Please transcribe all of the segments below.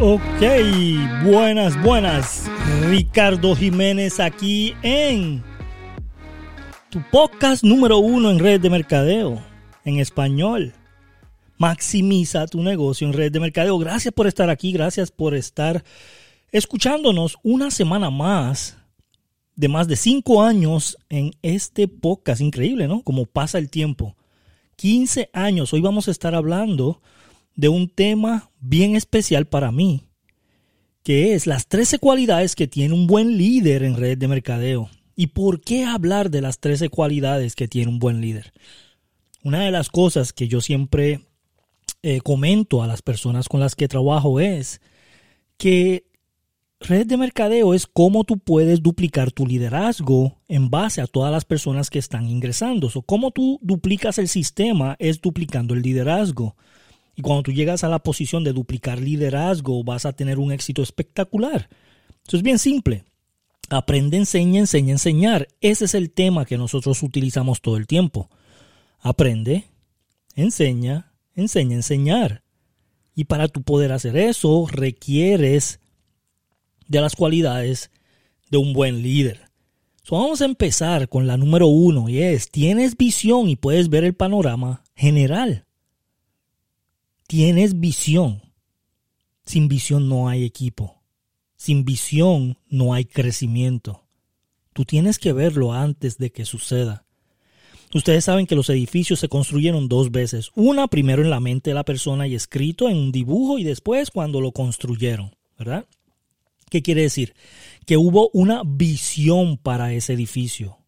Ok, buenas, buenas. Ricardo Jiménez aquí en tu podcast número uno en red de mercadeo en español. Maximiza tu negocio en red de mercadeo. Gracias por estar aquí, gracias por estar escuchándonos una semana más de más de cinco años en este podcast. Increíble, ¿no? Como pasa el tiempo. 15 años. Hoy vamos a estar hablando de un tema bien especial para mí, que es las 13 cualidades que tiene un buen líder en red de mercadeo. ¿Y por qué hablar de las 13 cualidades que tiene un buen líder? Una de las cosas que yo siempre eh, comento a las personas con las que trabajo es que red de mercadeo es cómo tú puedes duplicar tu liderazgo en base a todas las personas que están ingresando. O cómo tú duplicas el sistema es duplicando el liderazgo. Y cuando tú llegas a la posición de duplicar liderazgo, vas a tener un éxito espectacular. Eso es bien simple. Aprende, enseña, enseña, enseñar. Ese es el tema que nosotros utilizamos todo el tiempo. Aprende, enseña, enseña, enseñar. Y para tú poder hacer eso, requieres de las cualidades de un buen líder. vamos a empezar con la número uno y es, tienes visión y puedes ver el panorama general tienes visión. Sin visión no hay equipo. Sin visión no hay crecimiento. Tú tienes que verlo antes de que suceda. Ustedes saben que los edificios se construyeron dos veces. Una primero en la mente de la persona y escrito en un dibujo y después cuando lo construyeron, ¿verdad? ¿Qué quiere decir? Que hubo una visión para ese edificio.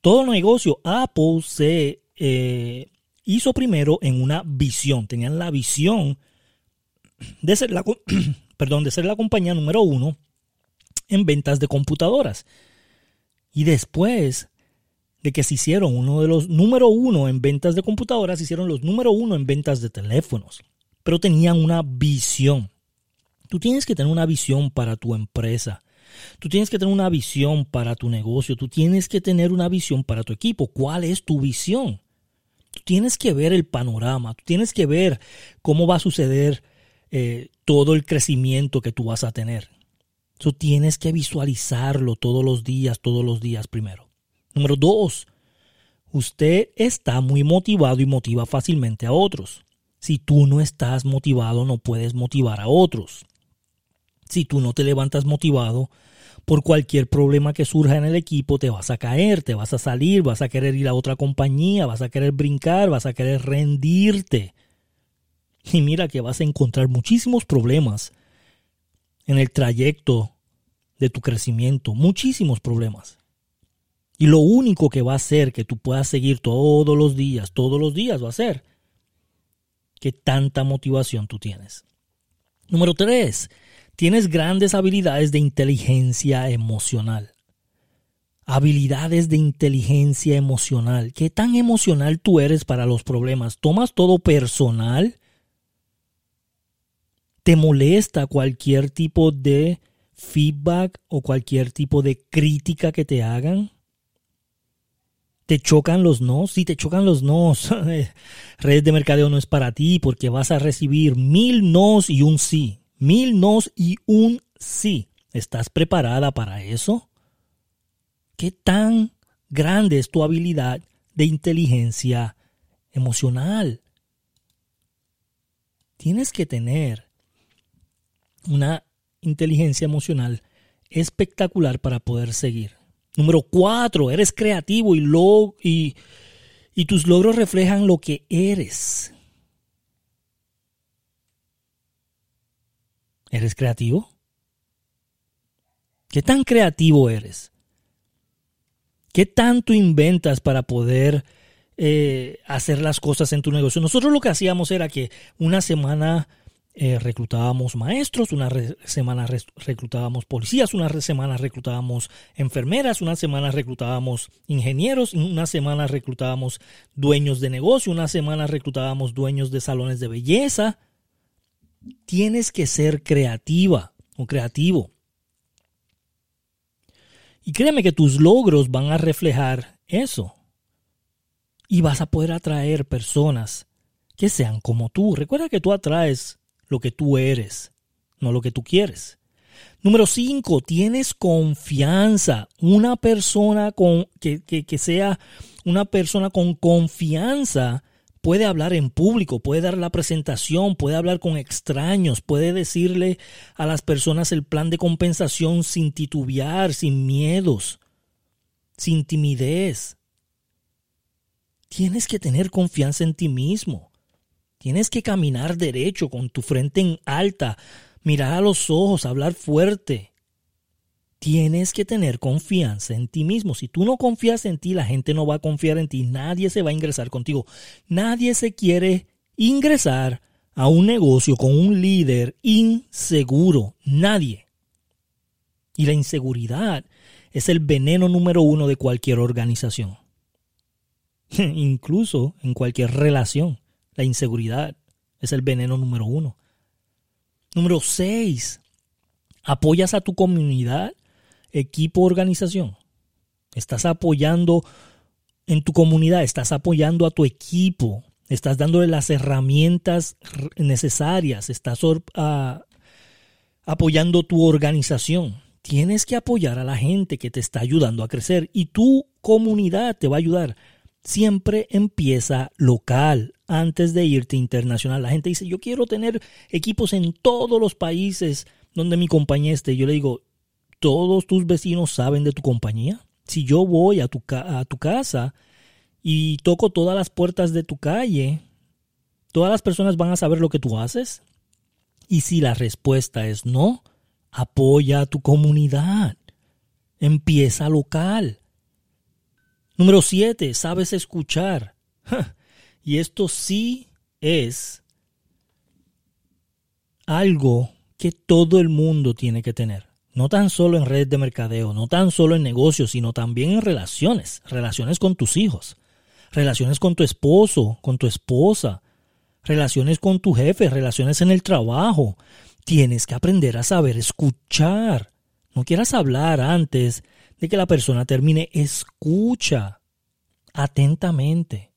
Todo negocio, Apple se eh, hizo primero en una visión. Tenían la visión de ser la, perdón, de ser la compañía número uno en ventas de computadoras. Y después de que se hicieron uno de los número uno en ventas de computadoras, se hicieron los número uno en ventas de teléfonos. Pero tenían una visión. Tú tienes que tener una visión para tu empresa. Tú tienes que tener una visión para tu negocio. Tú tienes que tener una visión para tu equipo. ¿Cuál es tu visión? Tú tienes que ver el panorama, tú tienes que ver cómo va a suceder eh, todo el crecimiento que tú vas a tener. Tú tienes que visualizarlo todos los días, todos los días primero. Número dos, usted está muy motivado y motiva fácilmente a otros. Si tú no estás motivado, no puedes motivar a otros. Si tú no te levantas motivado, por cualquier problema que surja en el equipo te vas a caer, te vas a salir, vas a querer ir a otra compañía, vas a querer brincar, vas a querer rendirte. Y mira que vas a encontrar muchísimos problemas en el trayecto de tu crecimiento, muchísimos problemas. Y lo único que va a hacer que tú puedas seguir todos los días, todos los días va a ser que tanta motivación tú tienes. Número tres, Tienes grandes habilidades de inteligencia emocional. Habilidades de inteligencia emocional. ¿Qué tan emocional tú eres para los problemas? ¿Tomas todo personal? ¿Te molesta cualquier tipo de feedback o cualquier tipo de crítica que te hagan? ¿Te chocan los no? Si te chocan los nos, red de mercadeo no es para ti porque vas a recibir mil nos y un sí mil nos y un sí. ¿Estás preparada para eso? ¿Qué tan grande es tu habilidad de inteligencia emocional? Tienes que tener una inteligencia emocional espectacular para poder seguir. Número cuatro, eres creativo y, y tus logros reflejan lo que eres. ¿Eres creativo? ¿Qué tan creativo eres? ¿Qué tanto inventas para poder eh, hacer las cosas en tu negocio? Nosotros lo que hacíamos era que una semana eh, reclutábamos maestros, una semana reclutábamos policías, una semana reclutábamos enfermeras, una semana reclutábamos ingenieros, una semana reclutábamos dueños de negocio, una semana reclutábamos dueños de salones de belleza tienes que ser creativa o creativo. Y créeme que tus logros van a reflejar eso. Y vas a poder atraer personas que sean como tú. Recuerda que tú atraes lo que tú eres. no lo que tú quieres. Número cinco, tienes confianza. Una persona con, que, que sea una persona con confianza puede hablar en público, puede dar la presentación, puede hablar con extraños, puede decirle a las personas el plan de compensación sin titubear, sin miedos, sin timidez. Tienes que tener confianza en ti mismo. Tienes que caminar derecho, con tu frente en alta, mirar a los ojos, hablar fuerte, tienes que tener confianza en ti mismo. Si tú no confías en ti, la gente no va a confiar en ti. Nadie se va a ingresar contigo. Nadie se quiere ingresar a un negocio con un líder inseguro. Nadie. Y la inseguridad es el veneno número uno de cualquier organización. Incluso en cualquier relación. La inseguridad es el veneno número uno. Número seis. ¿Apoyas a tu comunidad? Equipo organización. Estás apoyando en tu comunidad, estás apoyando a tu equipo, estás dándole las herramientas necesarias, estás apoyando tu organización. Tienes que apoyar a la gente que te está ayudando a crecer y tu comunidad te va a ayudar. Siempre empieza local antes de irte internacional. La gente dice, yo quiero tener equipos en todos los países donde mi compañía esté. Yo le digo, todos tus vecinos saben de tu compañía. Si yo voy a tu, casa y toco todas las puertas de tu calle, todas las personas van a saber lo que tú haces. Y si la respuesta es no, apoya a tu comunidad. Empieza local. Número siete, sabes escuchar. Y esto sí es algo que todo el mundo tiene que tener no tan solo en redes de mercadeo, no tan solo en negocios, sino también en relaciones, relaciones con tus hijos, relaciones con tu esposo, con tu esposa, relaciones con tu jefe, relaciones en el trabajo. Tienes que aprender a saber escuchar. No quieras hablar antes de que la persona termine. Escucha atentamente.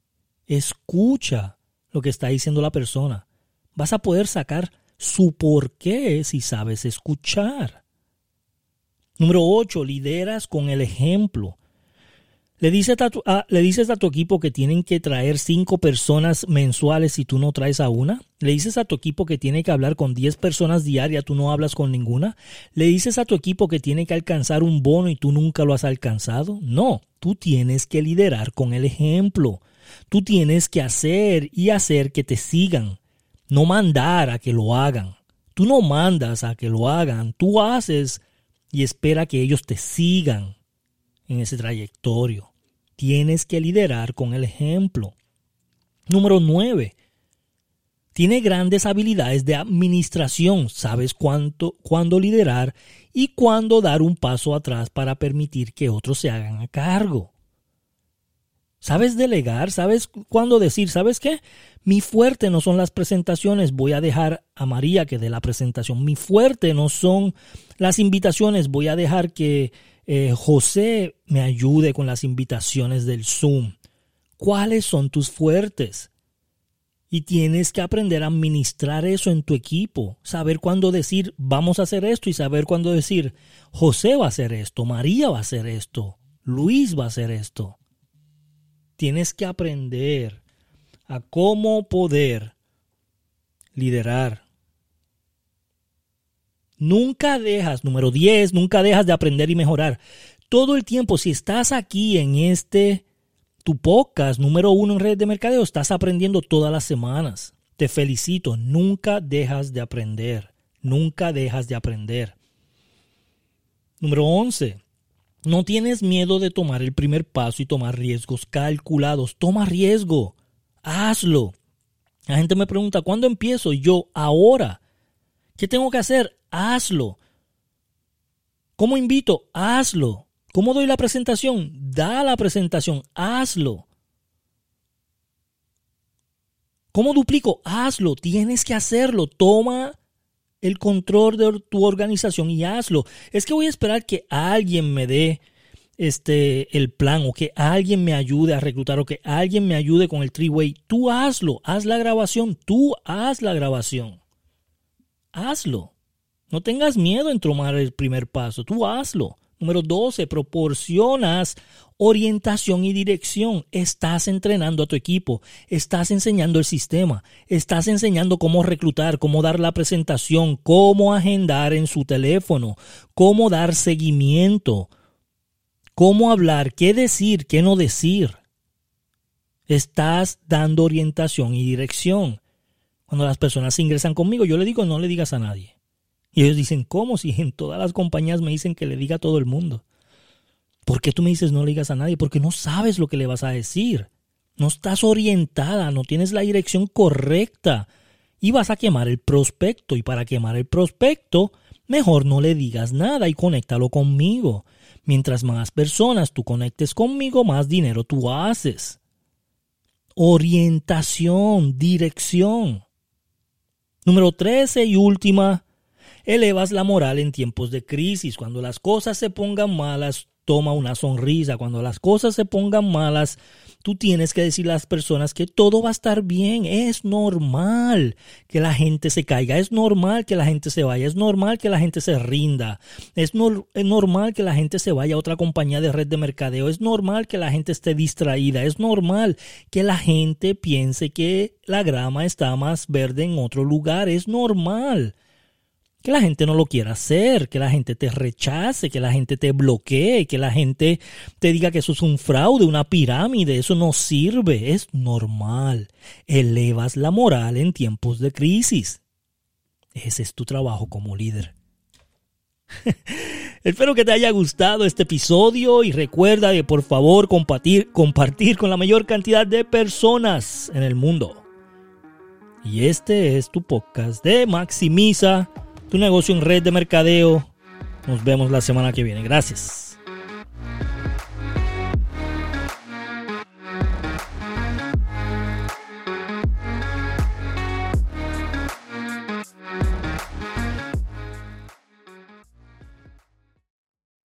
Escucha lo que está diciendo la persona. Vas a poder sacar su porqué si sabes escuchar. Número 8, lideras con el ejemplo. Le dices, a tu, le dices a tu equipo que tienen que traer cinco personas mensuales si tú no traes a una. Le dices a tu equipo que tiene que hablar con 10 personas diarias, tú no hablas con ninguna. Le dices a tu equipo que tiene que alcanzar un bono y tú nunca lo has alcanzado. No, tú tienes que liderar con el ejemplo. Tú tienes que hacer y hacer que te sigan, no mandar a que lo hagan. Tú no mandas a que lo hagan, tú haces y espera que ellos te sigan en ese trayectorio. Tienes que liderar con el ejemplo. Número 9. Tiene grandes habilidades de administración. Sabes cuánto, cuándo liderar y cuándo dar un paso atrás para permitir que otros se hagan a cargo. ¿Sabes delegar? ¿Sabes cuándo decir? ¿Sabes qué? Mi fuerte no son las presentaciones. Voy a dejar a María que dé la presentación. Mi fuerte no son las invitaciones. Voy a dejar que eh, José me ayude con las invitaciones del Zoom. ¿Cuáles son tus fuertes? Y tienes que aprender a administrar eso en tu equipo. Saber cuándo decir vamos a hacer esto y saber cuándo decir José va a hacer esto, María va a hacer esto, Luis va a hacer esto. Tienes que aprender a cómo poder liderar. Nunca dejas, número 10, nunca dejas de aprender y mejorar. Todo el tiempo, si estás aquí en este, tu podcast número uno en redes de mercadeo, estás aprendiendo todas las semanas. Te felicito, nunca dejas de aprender. Nunca dejas de aprender. Número 11. No tienes miedo de tomar el primer paso y tomar riesgos calculados. Toma riesgo. Hazlo. La gente me pregunta, ¿cuándo empiezo? yo, ahora. ¿Qué tengo que hacer? Hazlo. ¿Cómo invito? Hazlo. ¿Cómo doy la presentación? Da la presentación. Hazlo. ¿Cómo duplico? Hazlo. Tienes que hacerlo. Toma el control de tu organización y hazlo. Es que voy a esperar que alguien me dé este el plan o que alguien me ayude a reclutar o que alguien me ayude con el three-way. Tú hazlo, haz la grabación, tú haz la grabación. Hazlo. No tengas miedo en tomar el primer paso, tú hazlo. Número 12, proporcionas orientación y dirección. Estás entrenando a tu equipo, estás enseñando el sistema, estás enseñando cómo reclutar, cómo dar la presentación, cómo agendar en su teléfono, cómo dar seguimiento, cómo hablar, qué decir, qué no decir. Estás dando orientación y dirección. Cuando las personas ingresan conmigo, yo le digo no le digas a nadie. Y ellos dicen, ¿cómo? Si en todas las compañías me dicen que le diga a todo el mundo. ¿Por qué tú me dices no le digas a nadie? Porque no sabes lo que le vas a decir. No estás orientada, no tienes la dirección correcta. Y vas a quemar el prospecto. Y para quemar el prospecto, mejor no le digas nada y conéctalo conmigo. Mientras más personas tú conectes conmigo, más dinero tú haces. Orientación, dirección. Número 13 y última, elevas la moral en tiempos de crisis. Cuando las cosas se pongan malas, toma una sonrisa. Cuando las cosas se pongan malas, tú tienes que decir a las personas que todo va a estar bien. Es normal que la gente se caiga. Es normal que la gente se vaya. Es normal que la gente se rinda. Es, es normal que la gente se vaya a otra compañía de red de mercadeo. Es normal que la gente esté distraída. Es normal que la gente piense que la grama está más verde en otro lugar. Es normal que la gente no lo quiera hacer, que la gente te rechace, que la gente te bloquee, que la gente te diga que eso es un fraude, una pirámide, eso no sirve, es normal. Elevas la moral en tiempos de crisis. Ese es tu trabajo como líder. Espero que te haya gustado este episodio y recuerda de por favor compartir, compartir con la mayor cantidad de personas en el mundo. Y este es tu podcast de Maximiza tu negocio en red de mercadeo. Nos vemos la semana que viene. Gracias.